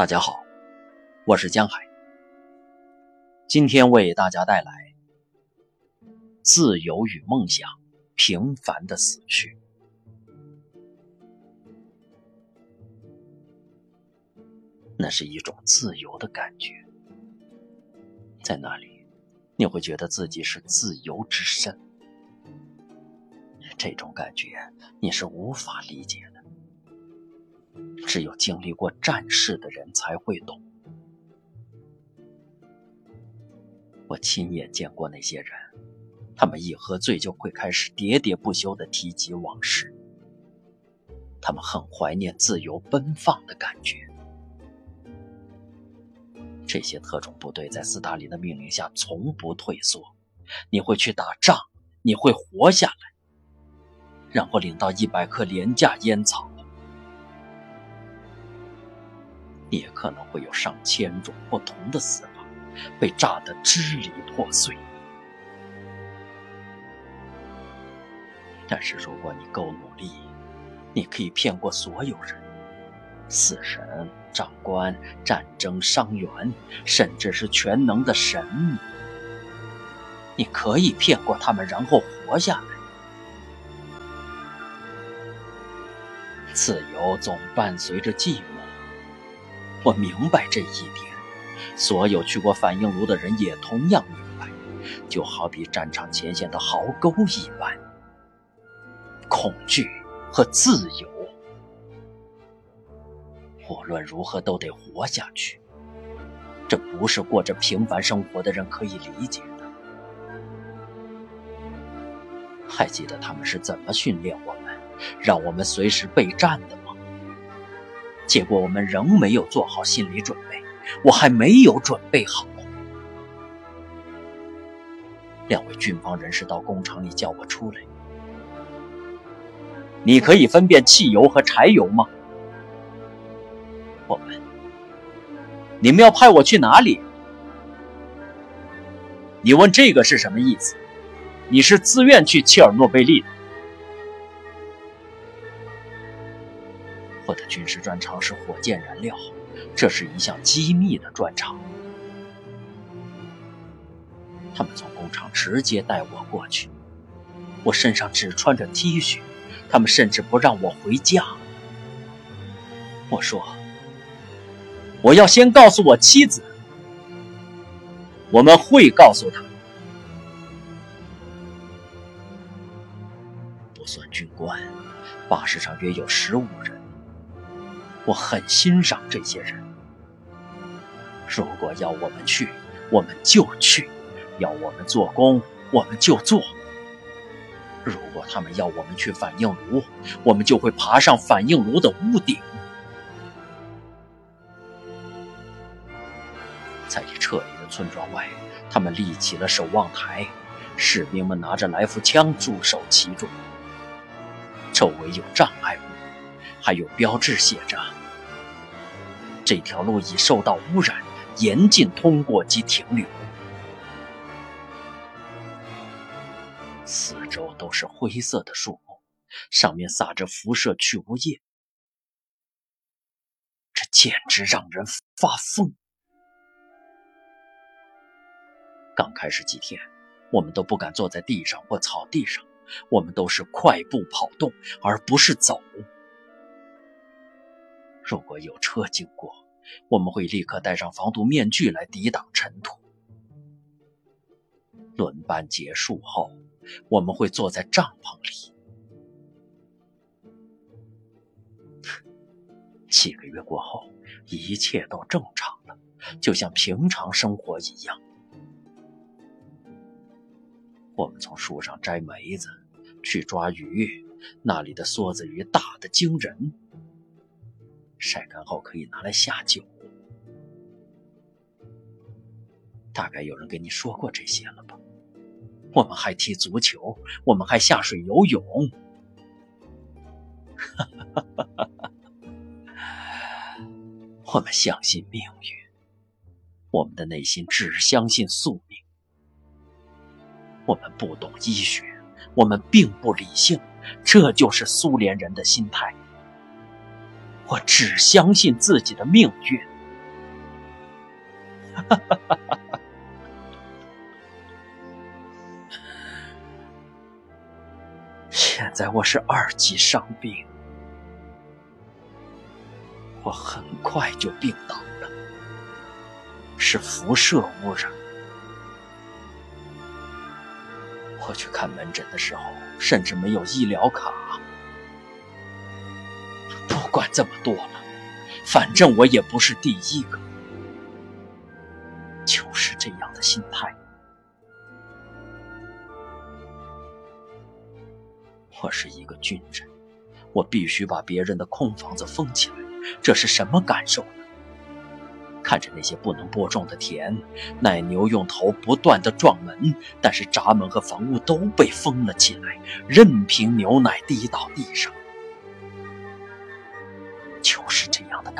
大家好，我是江海。今天为大家带来《自由与梦想：平凡的死去》。那是一种自由的感觉，在那里，你会觉得自己是自由之身。这种感觉你是无法理解的。只有经历过战事的人才会懂。我亲眼见过那些人，他们一喝醉就会开始喋喋不休的提及往事。他们很怀念自由奔放的感觉。这些特种部队在斯大林的命令下从不退缩。你会去打仗，你会活下来，然后领到一百克廉价烟草。也可能会有上千种不同的死法，被炸得支离破碎。但是如果你够努力，你可以骗过所有人：死神、长官、战争伤员，甚至是全能的神。你可以骗过他们，然后活下来。自由总伴随着寂寞。我明白这一点，所有去过反应炉的人也同样明白，就好比战场前线的壕沟一般。恐惧和自由，无论如何都得活下去。这不是过着平凡生活的人可以理解的。还记得他们是怎么训练我们，让我们随时备战的吗？结果我们仍没有做好心理准备，我还没有准备好。两位军方人士到工厂里叫我出来。你可以分辨汽油和柴油吗？我问。你们要派我去哪里？你问这个是什么意思？你是自愿去切尔诺贝利的？军事专长是火箭燃料，这是一项机密的专长。他们从工厂直接带我过去，我身上只穿着 T 恤，他们甚至不让我回家。我说：“我要先告诉我妻子，我们会告诉她。”不算军官，巴士上约有十五人。我很欣赏这些人。如果要我们去，我们就去；要我们做工，我们就做。如果他们要我们去反应炉，我们就会爬上反应炉的屋顶。在离撤离的村庄外，他们立起了守望台，士兵们拿着来福枪驻守其中。周围有障碍物。还有标志写着：“这条路已受到污染，严禁通过及停留。”四周都是灰色的树木，上面撒着辐射去污液，这简直让人发疯。刚开始几天，我们都不敢坐在地上或草地上，我们都是快步跑动，而不是走。如果有车经过，我们会立刻戴上防毒面具来抵挡尘土。轮班结束后，我们会坐在帐篷里。几个月过后，一切都正常了，就像平常生活一样。我们从树上摘梅子，去抓鱼，那里的梭子鱼大的惊人。晒干后可以拿来下酒。大概有人跟你说过这些了吧？我们还踢足球，我们还下水游泳。我们相信命运，我们的内心只相信宿命。我们不懂医学，我们并不理性，这就是苏联人的心态。我只相信自己的命运，现在我是二级伤兵，我很快就病倒了，是辐射污染。我去看门诊的时候，甚至没有医疗卡。管这么多了，反正我也不是第一个。就是这样的心态。我是一个军人，我必须把别人的空房子封起来。这是什么感受呢？看着那些不能播种的田，奶牛用头不断的撞门，但是闸门和房屋都被封了起来，任凭牛奶滴到地上，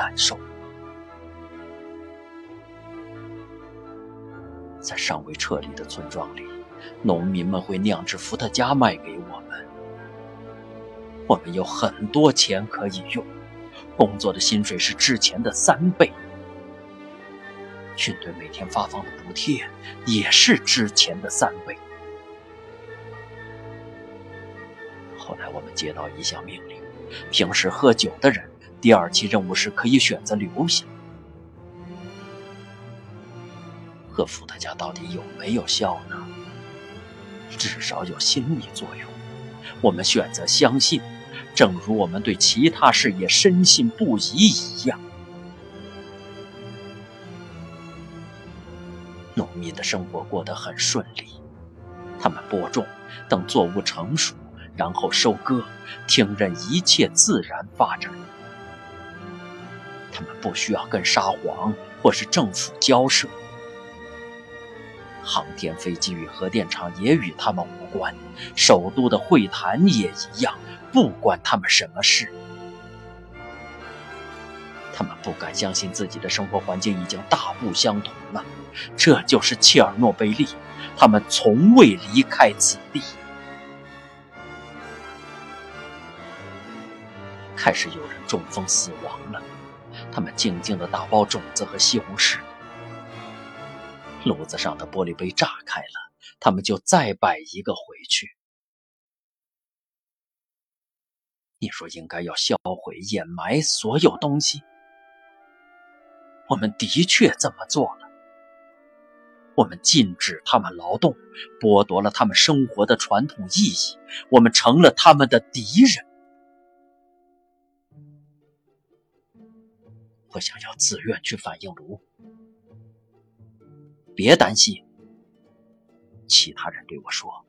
感受。在尚未撤离的村庄里，农民们会酿制伏特加卖给我们，我们有很多钱可以用，工作的薪水是之前的三倍。军队每天发放的补贴也是之前的三倍。后来我们接到一项命令：平时喝酒的人，第二期任务时可以选择留下。喝伏特加到底有没有效呢？至少有心理作用。我们选择相信，正如我们对其他事业深信不疑一样。农民的生活过得很顺利，他们播种，等作物成熟，然后收割，听任一切自然发展。他们不需要跟沙皇或是政府交涉。航天飞机与核电厂也与他们无关，首都的会谈也一样，不关他们什么事。他们不敢相信自己的生活环境已经大不相同了。这就是切尔诺贝利，他们从未离开此地。开始有人中风死亡了，他们静静地打包种子和西红柿。炉子上的玻璃杯炸开了，他们就再摆一个回去。你说应该要销毁、掩埋所有东西，我们的确这么做了。我们禁止他们劳动，剥夺了他们生活的传统意义，我们成了他们的敌人。我想要自愿去反应炉。别担心，其他人对我说：“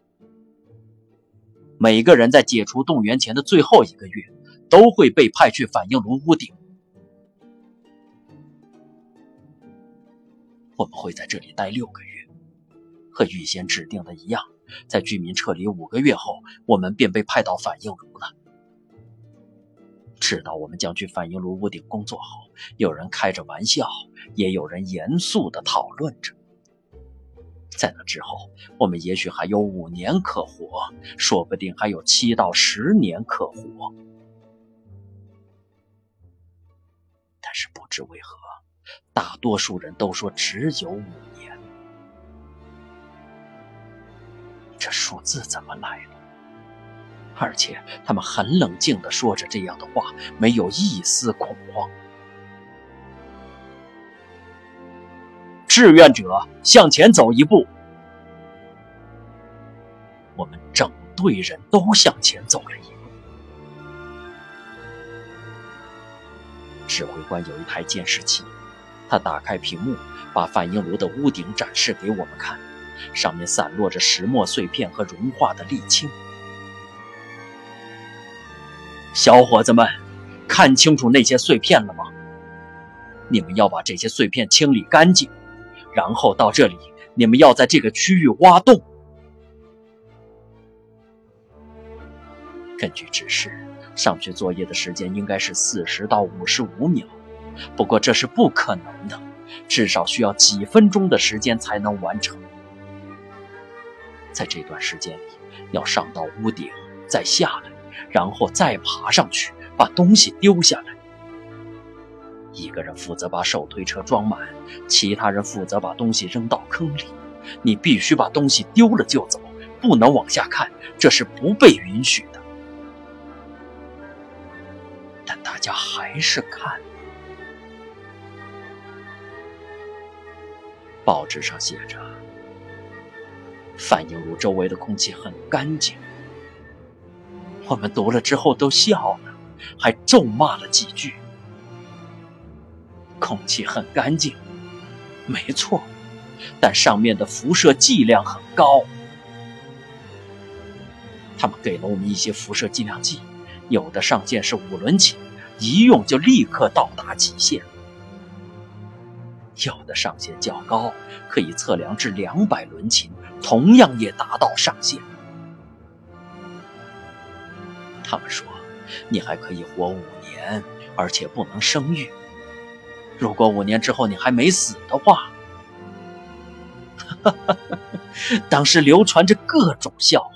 每个人在解除动员前的最后一个月，都会被派去反应炉屋顶。我们会在这里待六个月，和预先指定的一样。在居民撤离五个月后，我们便被派到反应炉了。知道我们将去反应炉屋顶工作后，有人开着玩笑，也有人严肃地讨论着。”在那之后，我们也许还有五年可活，说不定还有七到十年可活。但是不知为何，大多数人都说只有五年。这数字怎么来的？而且他们很冷静地说着这样的话，没有一丝恐慌。志愿者向前走一步，我们整队人都向前走了一步。指挥官有一台监视器，他打开屏幕，把反应炉的屋顶展示给我们看，上面散落着石墨碎片和融化的沥青。小伙子们，看清楚那些碎片了吗？你们要把这些碎片清理干净。然后到这里，你们要在这个区域挖洞。根据指示，上去作业的时间应该是四十到五十五秒，不过这是不可能的，至少需要几分钟的时间才能完成。在这段时间里，要上到屋顶，再下来，然后再爬上去，把东西丢下来。一个人负责把手推车装满，其他人负责把东西扔到坑里。你必须把东西丢了就走，不能往下看，这是不被允许的。但大家还是看。报纸上写着，反映炉周围的空气很干净。我们读了之后都笑了，还咒骂了几句。空气很干净，没错，但上面的辐射剂量很高。他们给了我们一些辐射剂量计，有的上限是五伦琴，一用就立刻到达极限。有的上限较高，可以测量至两百伦琴，同样也达到上限。他们说，你还可以活五年，而且不能生育。如果五年之后你还没死的话，当时流传着各种笑话。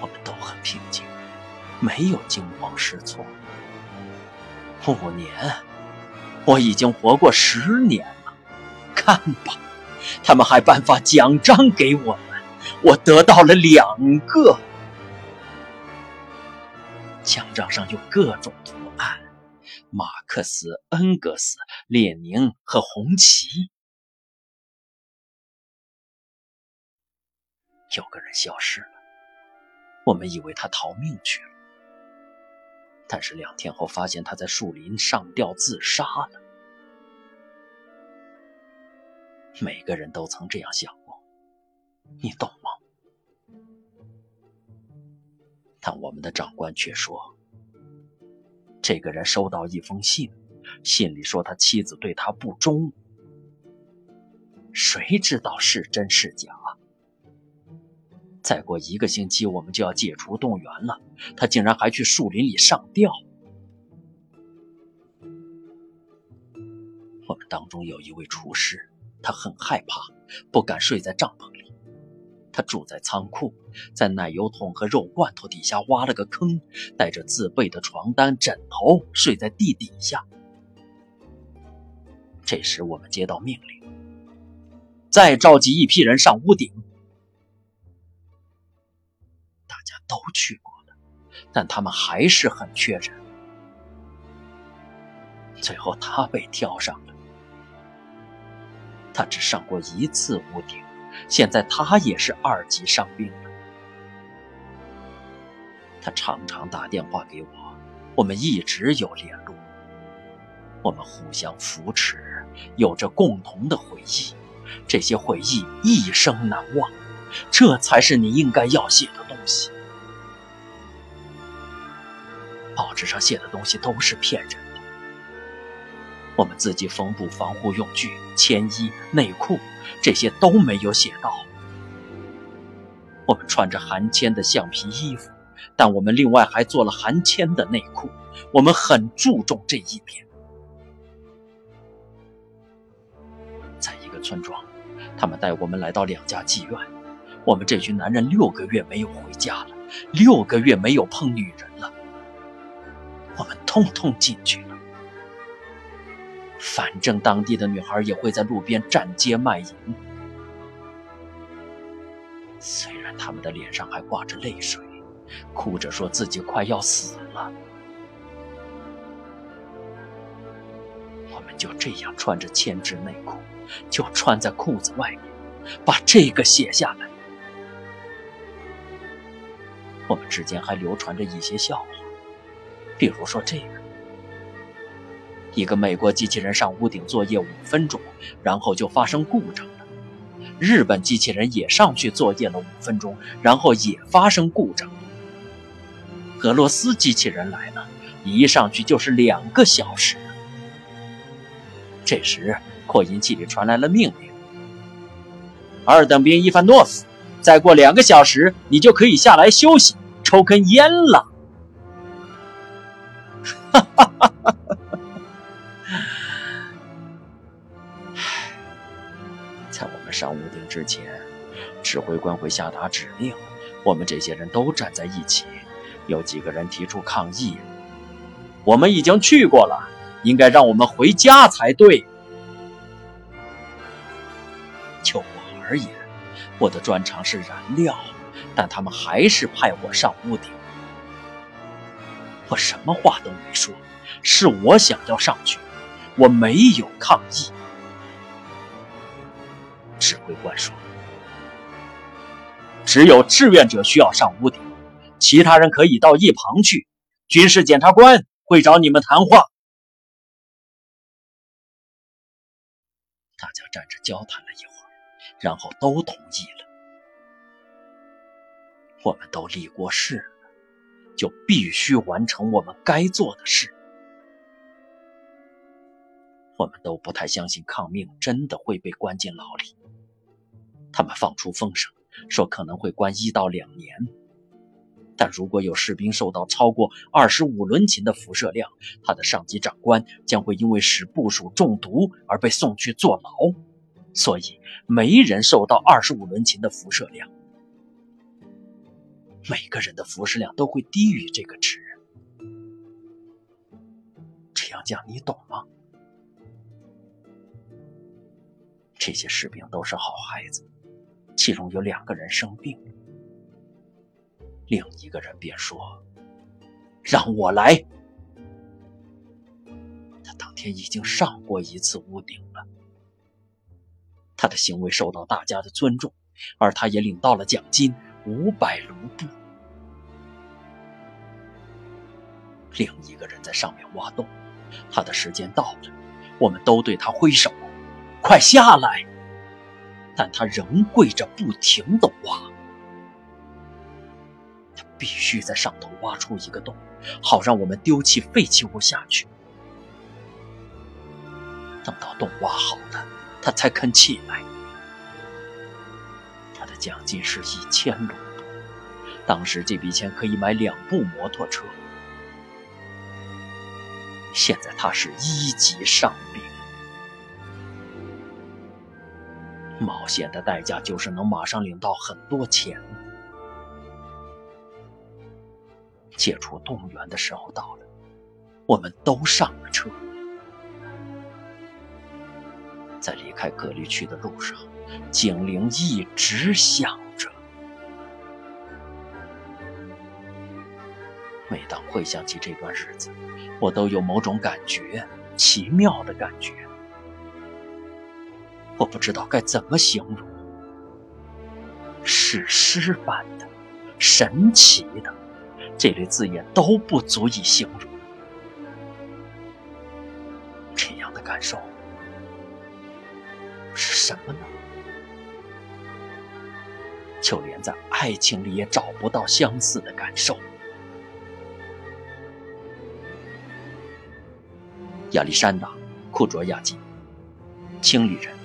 我们都很平静，没有惊慌失措。五年，我已经活过十年了。看吧，他们还颁发奖章给我们，我得到了两个。奖章上有各种图案：马克思、恩格斯、列宁和红旗。有个人消失了，我们以为他逃命去了。但是两天后，发现他在树林上吊自杀了。每个人都曾这样想过，你懂但我们的长官却说，这个人收到一封信，信里说他妻子对他不忠。谁知道是真是假？再过一个星期，我们就要解除动员了。他竟然还去树林里上吊。我们当中有一位厨师，他很害怕，不敢睡在帐篷里。他住在仓库，在奶油桶和肉罐头底下挖了个坑，带着自备的床单、枕头睡在地底下。这时，我们接到命令，再召集一批人上屋顶。大家都去过了，但他们还是很缺人。最后他被挑上了，他只上过一次屋顶，现在他也是二级伤兵了。他常常打电话给我，我们一直有联络，我们互相扶持，有着共同的回忆，这些回忆一生难忘。这才是你应该要写的东西。报纸上写的东西都是骗人的。我们自己缝补防护用具、铅衣、内裤，这些都没有写到。我们穿着含铅的橡皮衣服，但我们另外还做了含铅的内裤。我们很注重这一点。在一个村庄，他们带我们来到两家妓院。我们这群男人六个月没有回家了，六个月没有碰女人了。我们通通进去，反正当地的女孩也会在路边站街卖淫。虽然他们的脸上还挂着泪水，哭着说自己快要死了，我们就这样穿着铅制内裤，就穿在裤子外面，把这个写下来。我们之间还流传着一些笑话。比如说这个，一个美国机器人上屋顶作业五分钟，然后就发生故障了；日本机器人也上去作业了五分钟，然后也发生故障。俄罗斯机器人来了，一上去就是两个小时。这时，扩音器里传来了命令：“二等兵伊凡诺夫，再过两个小时，你就可以下来休息，抽根烟了。”哈哈哈哈！上屋顶之前，指挥官会下达指令，我们这些人都站在一起。有几个人提出抗议，我们已经去过了，应该让我们回家才对。就我而言，我的专长是燃料，但他们还是派我上屋顶。我什么话都没说，是我想要上去，我没有抗议。指挥官说：“只有志愿者需要上屋顶，其他人可以到一旁去。军事检察官会找你们谈话。”大家站着交谈了一会儿，然后都同意了。我们都立过誓了，就必须完成我们该做的事。我们都不太相信抗命真的会被关进牢里。他们放出风声，说可能会关一到两年。但如果有士兵受到超过二十五伦琴的辐射量，他的上级长官将会因为使部署中毒而被送去坐牢。所以没人受到二十五伦琴的辐射量。每个人的辐射量都会低于这个值。这样讲你懂吗？这些士兵都是好孩子。其中有两个人生病，另一个人便说：“让我来。”他当天已经上过一次屋顶了，他的行为受到大家的尊重，而他也领到了奖金五百卢布。另一个人在上面挖洞，他的时间到了，我们都对他挥手：“快下来！”但他仍跪着，不停地挖。他必须在上头挖出一个洞，好让我们丢弃废弃物下去。等到洞挖好了，他才肯起来。他的奖金是一千卢布，当时这笔钱可以买两部摩托车。现在他是一级上兵。冒险的代价就是能马上领到很多钱。解除动员的时候到了，我们都上了车。在离开隔离区的路上，警铃一直响着。每当回想起这段日子，我都有某种感觉，奇妙的感觉。我不知道该怎么形容，史诗般的、神奇的，这类字眼都不足以形容。这样的感受是什么呢？就连在爱情里也找不到相似的感受。亚历山大·库卓亚金，清理人。